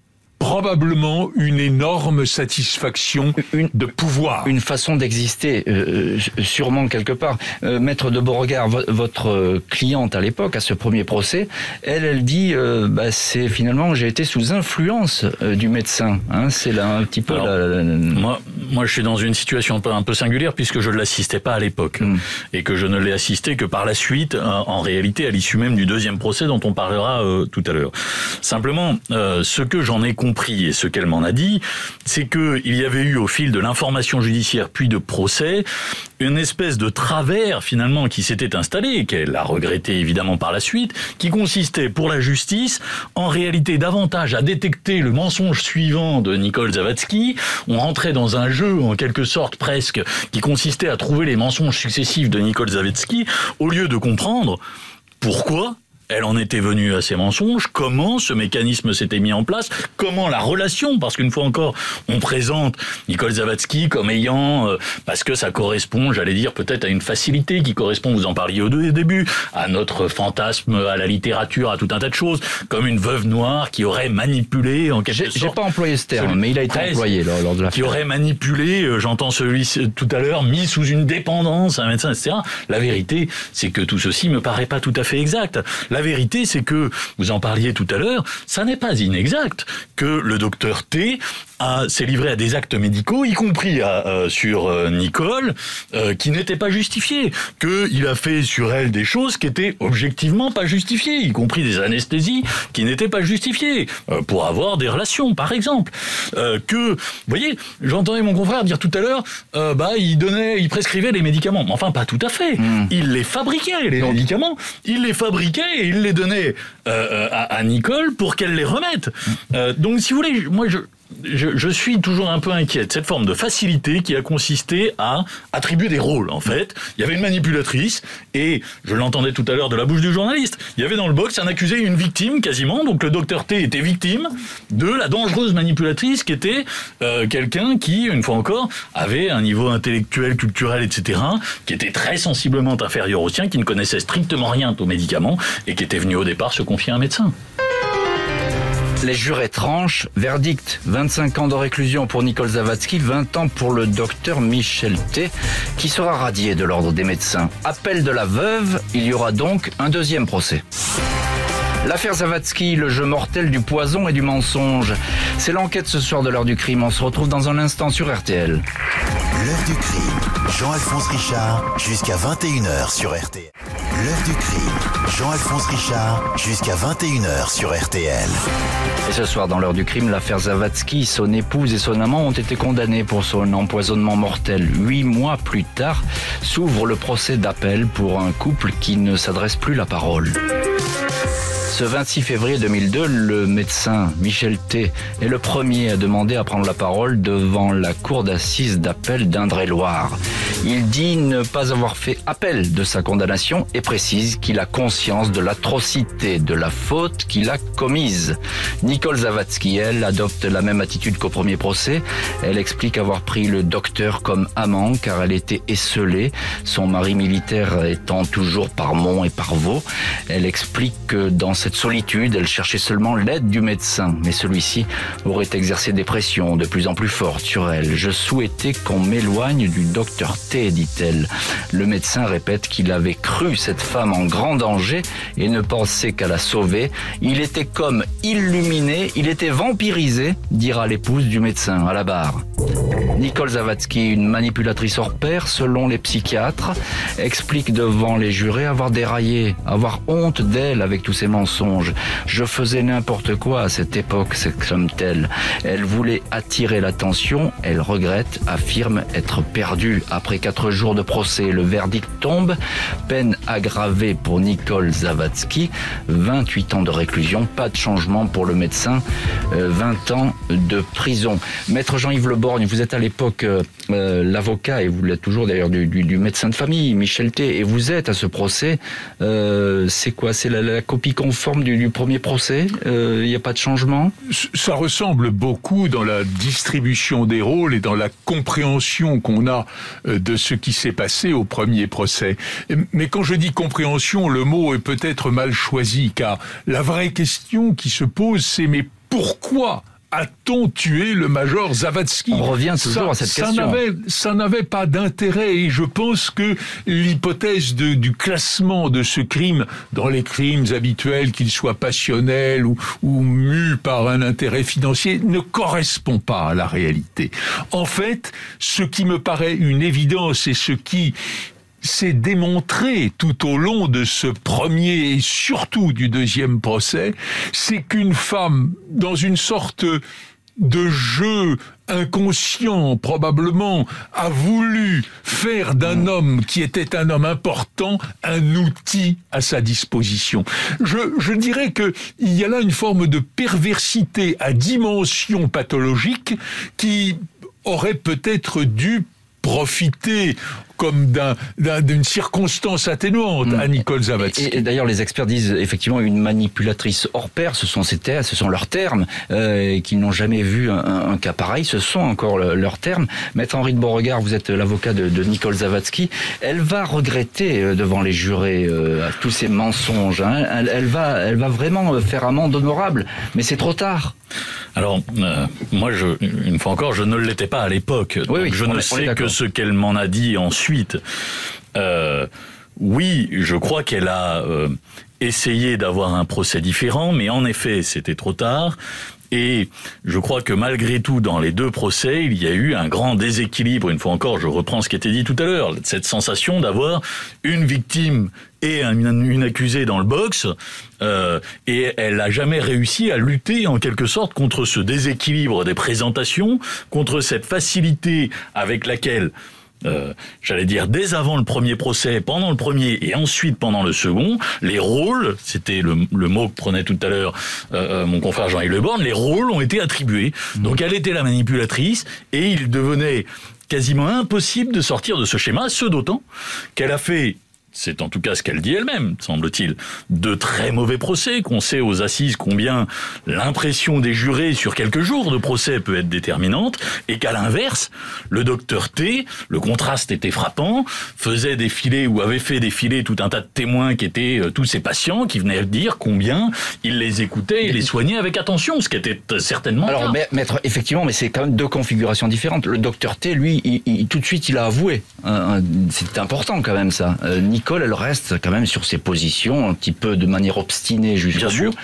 probablement une énorme satisfaction de pouvoir. Une façon d'exister, euh, sûrement quelque part. Euh, Maître de Beauregard, votre cliente à l'époque, à ce premier procès, elle, elle dit, euh, bah, c'est finalement, j'ai été sous influence du médecin. Hein, c'est là un petit peu... Moi, moi, je suis dans une situation un peu singulière puisque je ne l'assistais pas à l'époque hmm. et que je ne l'ai assisté que par la suite, en réalité, à l'issue même du deuxième procès dont on parlera tout à l'heure. Simplement, ce que j'en ai compris et ce qu'elle m'en a dit, c'est que il y avait eu au fil de l'information judiciaire puis de procès une espèce de travers finalement qui s'était installé et qu'elle a regretté évidemment par la suite, qui consistait pour la justice en réalité davantage à détecter le mensonge suivant de Nicole Zavatsky. On rentrait dans un jeu en quelque sorte presque qui consistait à trouver les mensonges successifs de Nicole Zavatsky au lieu de comprendre pourquoi elle en était venue à ces mensonges, comment ce mécanisme s'était mis en place, comment la relation, parce qu'une fois encore, on présente Nicole Zavatsky comme ayant, euh, parce que ça correspond, j'allais dire, peut-être à une facilité qui correspond, vous en parliez au début, à notre fantasme, à la littérature, à tout un tas de choses, comme une veuve noire qui aurait manipulé en quelque sorte. J'ai pas employé ce terme, mais il a été employé lors, de la Qui aurait manipulé, euh, j'entends celui tout à l'heure, mis sous une dépendance, un médecin, etc. La vérité, c'est que tout ceci me paraît pas tout à fait exact. La la vérité, c'est que, vous en parliez tout à l'heure, ça n'est pas inexact que le docteur T s'est livré à des actes médicaux, y compris euh, sur euh, Nicole, euh, qui n'étaient pas justifiés, qu'il a fait sur elle des choses qui étaient objectivement pas justifiées, y compris des anesthésies qui n'étaient pas justifiées, pour avoir des relations, par exemple. que, vous voyez, j'entendais mon confrère dire tout à l'heure, bah, il donnait, il prescrivait les médicaments. Enfin, pas tout à fait. Hmm. Il les fabriquait, les médicaments. Il les fabriquait et il les donnait à, à, Nicole pour qu'elle les remette. Hmm. donc, si vous voulez, moi, je, je, suis toujours un peu inquiet de cette forme de facilité qui a consisté à attribuer des rôles. En fait, il y avait une manipulatrice et je l'entendais tout à l'heure de la bouche du journaliste. Il y avait dans le box un accusé et une victime quasiment. Donc le docteur T était victime de la dangereuse manipulatrice qui était euh, quelqu'un qui, une fois encore, avait un niveau intellectuel, culturel, etc., qui était très sensiblement inférieur au sien, qui ne connaissait strictement rien aux médicaments et qui était venu au départ se confier à un médecin. Les jurés tranchent. Verdict 25 ans de réclusion pour Nicole Zavatsky, 20 ans pour le docteur Michel T, qui sera radié de l'ordre des médecins. Appel de la veuve, il y aura donc un deuxième procès. L'affaire Zavatsky, le jeu mortel du poison et du mensonge. C'est l'enquête ce soir de l'heure du crime. On se retrouve dans un instant sur RTL. L'heure du crime. Jean-Alphonse Richard, jusqu'à 21h sur RTL. L'heure du crime. Jean-Alphonse Richard, jusqu'à 21h sur RTL. Et ce soir, dans l'heure du crime, l'affaire Zavatsky, son épouse et son amant ont été condamnés pour son empoisonnement mortel. Huit mois plus tard, s'ouvre le procès d'appel pour un couple qui ne s'adresse plus la parole. Ce 26 février 2002, le médecin Michel T est le premier à demander à prendre la parole devant la cour d'assises d'appel d'Indre-et-Loire. Il dit ne pas avoir fait appel de sa condamnation et précise qu'il a conscience de l'atrocité de la faute qu'il a commise. Nicole Zavatsky, elle, adopte la même attitude qu'au premier procès. Elle explique avoir pris le docteur comme amant car elle était esselée, son mari militaire étant toujours par Mont et par Vaux. Elle explique que dans cette solitude, elle cherchait seulement l'aide du médecin, mais celui-ci aurait exercé des pressions de plus en plus fortes sur elle. Je souhaitais qu'on m'éloigne du docteur Dit-elle. Le médecin répète qu'il avait cru cette femme en grand danger et ne pensait qu'à la sauver. Il était comme illuminé, il était vampirisé, dira l'épouse du médecin à la barre. Nicole Zavatsky, une manipulatrice hors pair selon les psychiatres, explique devant les jurés avoir déraillé, avoir honte d'elle avec tous ses mensonges. Je faisais n'importe quoi à cette époque, s'exclame-t-elle. Elle voulait attirer l'attention, elle regrette, affirme être perdue. Après quatre jours de procès, le verdict tombe, peine aggravée pour Nicole Zavatsky, 28 ans de réclusion, pas de changement pour le médecin, 20 euh, ans de prison. Maître Jean-Yves Leborgne, vous êtes à l'époque euh, euh, l'avocat, et vous l'êtes toujours d'ailleurs, du, médecin de famille, Michel T, et vous êtes à ce procès. C'est quoi? C'est la, copie conforme du, premier procès? Il n'y a pas de changement? Ça ressemble beaucoup dans la distribution des rôles et dans la compréhension qu'on a de ce qui s'est passé au premier procès. Mais quand je dis compréhension, le mot est peut-être mal choisi, car la vraie question qui se pose, c'est mais pourquoi a-t-on tué le major Zavatsky On revient toujours à cette question. Ça n'avait pas d'intérêt et je pense que l'hypothèse du classement de ce crime dans les crimes habituels, qu'ils soient passionnels ou, ou mus par un intérêt financier, ne correspond pas à la réalité. En fait, ce qui me paraît une évidence et ce qui c'est démontré tout au long de ce premier et surtout du deuxième procès, c'est qu'une femme, dans une sorte de jeu inconscient probablement, a voulu faire d'un homme qui était un homme important un outil à sa disposition. Je, je dirais que il y a là une forme de perversité à dimension pathologique qui aurait peut-être dû profiter comme d'une circonstance atténuante à mm. Nicole Zavatsky. Et, d'ailleurs, les experts disent effectivement une manipulatrice hors pair, ce sont ces termes, ce sont leurs termes, euh, qui n'ont jamais vu un, cas pareil, ce sont encore leurs termes. Maître Henri de Beauregard, vous êtes l'avocat de, de, Nicole Zavatsky, elle va regretter euh, devant les jurés euh, tous ces mensonges. Hein. Elle, va, elle va vraiment faire amende honorable, mais c'est trop tard. Alors, euh, moi, je, une fois encore, je ne l'étais pas à l'époque. Oui, je ne sais que ce qu'elle m'en a dit ensuite. Euh, oui, je crois qu'elle a, euh, essayer d'avoir un procès différent, mais en effet, c'était trop tard. Et je crois que malgré tout, dans les deux procès, il y a eu un grand déséquilibre. Une fois encore, je reprends ce qui était dit tout à l'heure, cette sensation d'avoir une victime et une, accusée dans le box, euh, et elle n'a jamais réussi à lutter en quelque sorte contre ce déséquilibre des présentations, contre cette facilité avec laquelle euh, j'allais dire dès avant le premier procès, pendant le premier et ensuite pendant le second, les rôles, c'était le, mot que prenait tout à l'heure euh, euh, mon confrère Jean-Yves Le Borne, les rôles ont été attribués. Mmh. Donc elle était la manipulatrice et il devenait quasiment impossible de sortir de ce schéma, ce d'autant qu'elle a fait c'est en tout cas ce qu'elle dit elle-même, semble-t-il, de très mauvais procès, qu'on sait aux assises combien l'impression des jurés sur quelques jours de procès peut être déterminante, et qu'à l'inverse, le docteur T, le contraste était frappant, faisait défiler ou avait fait défiler tout un tas de témoins qui étaient euh, tous ces patients, qui venaient dire combien il les écoutait et les soignait avec attention, ce qui était euh, certainement... Alors, maître, effectivement, mais c'est quand même deux configurations différentes. Le docteur T, lui, il, tout de suite, il a avoué. Hein, c'est important quand même ça. Euh, Nicole, elle reste quand même sur ses positions, un petit peu de manière obstinée jusqu'au bout.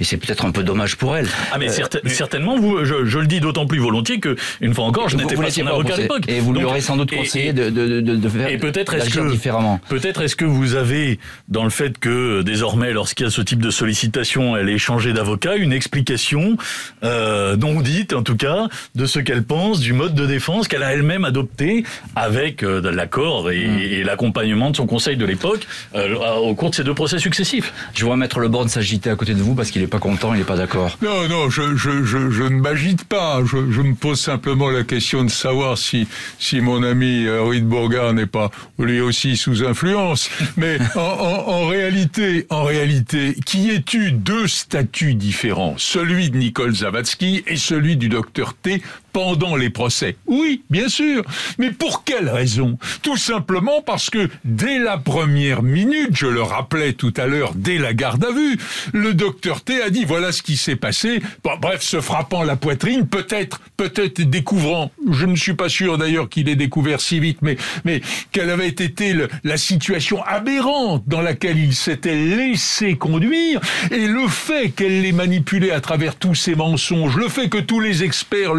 Et c'est peut-être un peu dommage pour elle. Ah mais euh, certainement, vous, je, le dis d'autant plus volontiers que, une fois encore, je n'étais pas son avocat à l'époque. Et vous lui aurez sans doute conseillé de, de, de, de, faire et peut-être est-ce que différemment. Peut-être est-ce que vous avez, dans le fait que désormais, lorsqu'il y a ce type de sollicitation, elle est changée d'avocat, une explication euh, non dite, en tout cas, de ce qu'elle pense du mode de défense qu'elle a elle-même adopté avec euh, l'accord et, mm. et l'accompagnement de son conseil de l'époque euh, au cours de ces deux procès successifs. Je vois Maître Leborne s'agiter à côté de vous parce qu'il n'est pas content, il n'est pas d'accord. Non, non, je, je, je, je ne m'agite pas. Je, je, me pose simplement la question de savoir si, si mon ami euh, Henri de Bourgard n'est pas lui aussi sous influence. Mais en, en, en, réalité, en réalité, qui est eu deux statuts différents, celui de Nicole Zavatsky et celui du docteur T pendant les procès. Oui, bien sûr. Mais pour quelle raison? Tout simplement parce que dès la première minute, je le rappelais tout à l'heure, dès la garde à vue, le docteur T a dit voilà ce qui s'est passé. bref, se frappant la poitrine, peut-être, peut-être découvrant, je ne suis pas sûr d'ailleurs qu'il ait découvert si vite, mais, mais quelle avait été la situation aberrante dans laquelle il s'était laissé conduire, et le fait qu'elle l'ait manipulé à travers tous ces mensonges, le fait que tous les experts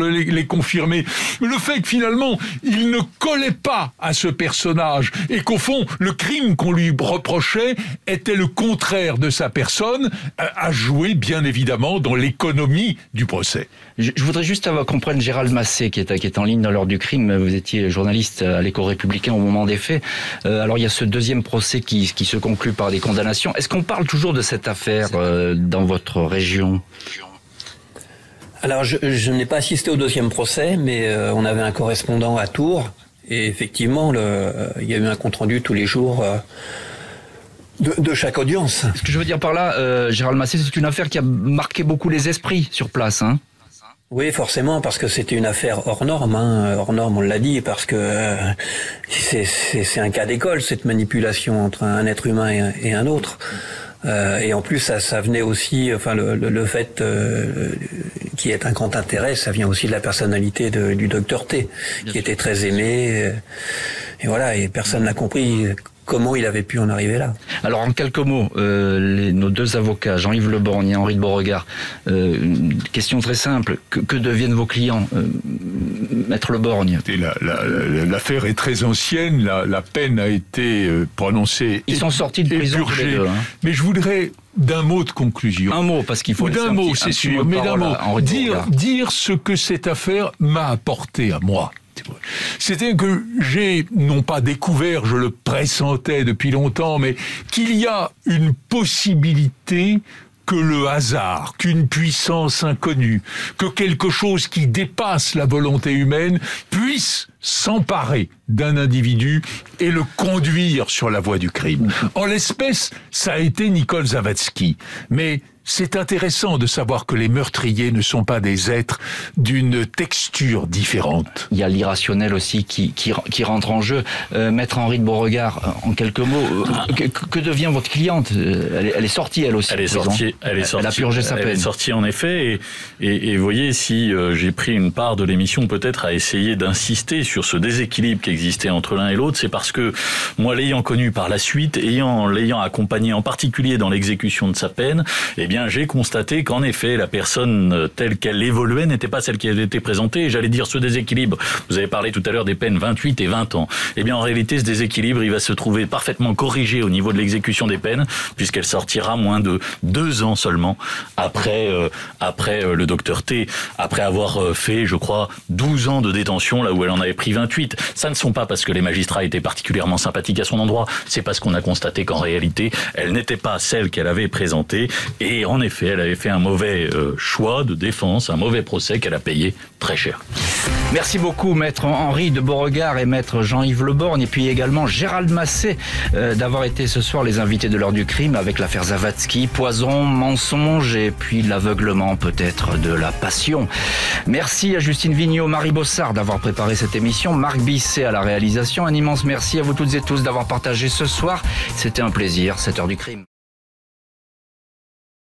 confirmé. Le fait que finalement, il ne collait pas à ce personnage et qu'au fond, le crime qu'on lui reprochait était le contraire de sa personne, a joué bien évidemment dans l'économie du procès. Je, voudrais juste qu'on prenne Gérald Massé qui est, qui est en ligne dans l'heure du crime. Vous étiez journaliste à l'écho républicain au moment des faits. Euh, alors il y a ce deuxième procès qui, qui se conclut par des condamnations. Est-ce qu'on parle toujours de cette affaire euh, dans votre région alors, je, je n'ai pas assisté au deuxième procès, mais euh, on avait un correspondant à Tours, et effectivement, le, euh, il y a eu un compte rendu tous les jours. Euh, de, de, chaque audience. Ce que je veux dire par là, Gérald Massé, c'est une affaire qui a marqué beaucoup les esprits sur place. Hein oui, forcément, parce que c'était une affaire hors norme, hein. hors norme, on l'a dit, parce que c'est un cas d'école, cette manipulation entre un être humain et un autre. Euh, et en plus, ça, ça, venait aussi, enfin, le, le, le fait euh, qui est un grand intérêt, ça vient aussi de la personnalité de, du docteur T, qui était très aimé. Euh, et voilà, et personne n'a compris comment il avait pu en arriver là. Alors en quelques mots, euh, les, nos deux avocats, Jean-Yves Leborgne et Henri de Beauregard, euh, question très simple, que, que deviennent vos clients euh, Maître Leborgne L'affaire est très ancienne, la, la peine a été euh, prononcée. Ils sont sortis de prison tous les deux, hein. Mais je voudrais d'un mot de conclusion. Un mot, parce qu'il faut... D'un mot, c'est sûr, mais d'un mot. Dire, dire ce que cette affaire m'a apporté à moi. C'était que j'ai, non pas découvert, je le pressentais depuis longtemps, mais qu'il y a une possibilité que le hasard, qu'une puissance inconnue, que quelque chose qui dépasse la volonté humaine puisse s'emparer d'un individu et le conduire sur la voie du crime. En l'espèce, ça a été Nicole Zavatsky. Mais c'est intéressant de savoir que les meurtriers ne sont pas des êtres d'une texture différente. Il y a l'irrationnel aussi qui, qui, qui, rentre en jeu. Euh, Maître Henri de Beauregard, euh, en quelques mots, euh, que, que, devient votre cliente elle est, elle est, sortie, elle aussi. Elle est sortie, elle est sortie. Elle a purgé sa peine. Elle est sortie en effet. Et, et, et voyez, si euh, j'ai pris une part de l'émission peut-être à essayer d'insister sur ce déséquilibre qui existait entre l'un et l'autre, c'est parce que moi, l'ayant connu par la suite, ayant l'ayant accompagné en particulier dans l'exécution de sa peine, eh bien, j'ai constaté qu'en effet, la personne euh, telle qu'elle évoluait n'était pas celle qui avait été présentée. J'allais dire ce déséquilibre. Vous avez parlé tout à l'heure des peines 28 et 20 ans. Eh bien, en réalité, ce déséquilibre, il va se trouver parfaitement corrigé au niveau de l'exécution des peines, puisqu'elle sortira moins de deux ans seulement après, euh, après euh, le docteur T, après avoir euh, fait, je crois, 12 ans de détention, là où elle en avait pris 28. Ça ne sont pas parce que les magistrats étaient particulièrement sympathiques à son endroit, c'est parce qu'on a constaté qu'en réalité, elle n'était pas celle qu'elle avait présentée, et en effet, elle avait fait un mauvais euh, choix de défense, un mauvais procès qu'elle a payé très cher. Merci beaucoup, maître Henri de Beauregard et maître Jean-Yves Leborgne, et puis également Gérald Massé euh, d'avoir été ce soir les invités de l'heure du crime avec l'affaire Zavatsky, poison, mensonge et puis l'aveuglement peut-être de la passion. Merci à Justine Vignot, Marie Bossard d'avoir préparé cette émission, Marc Bisset à la réalisation. Un immense merci à vous toutes et tous d'avoir partagé ce soir. C'était un plaisir, cette heure du crime.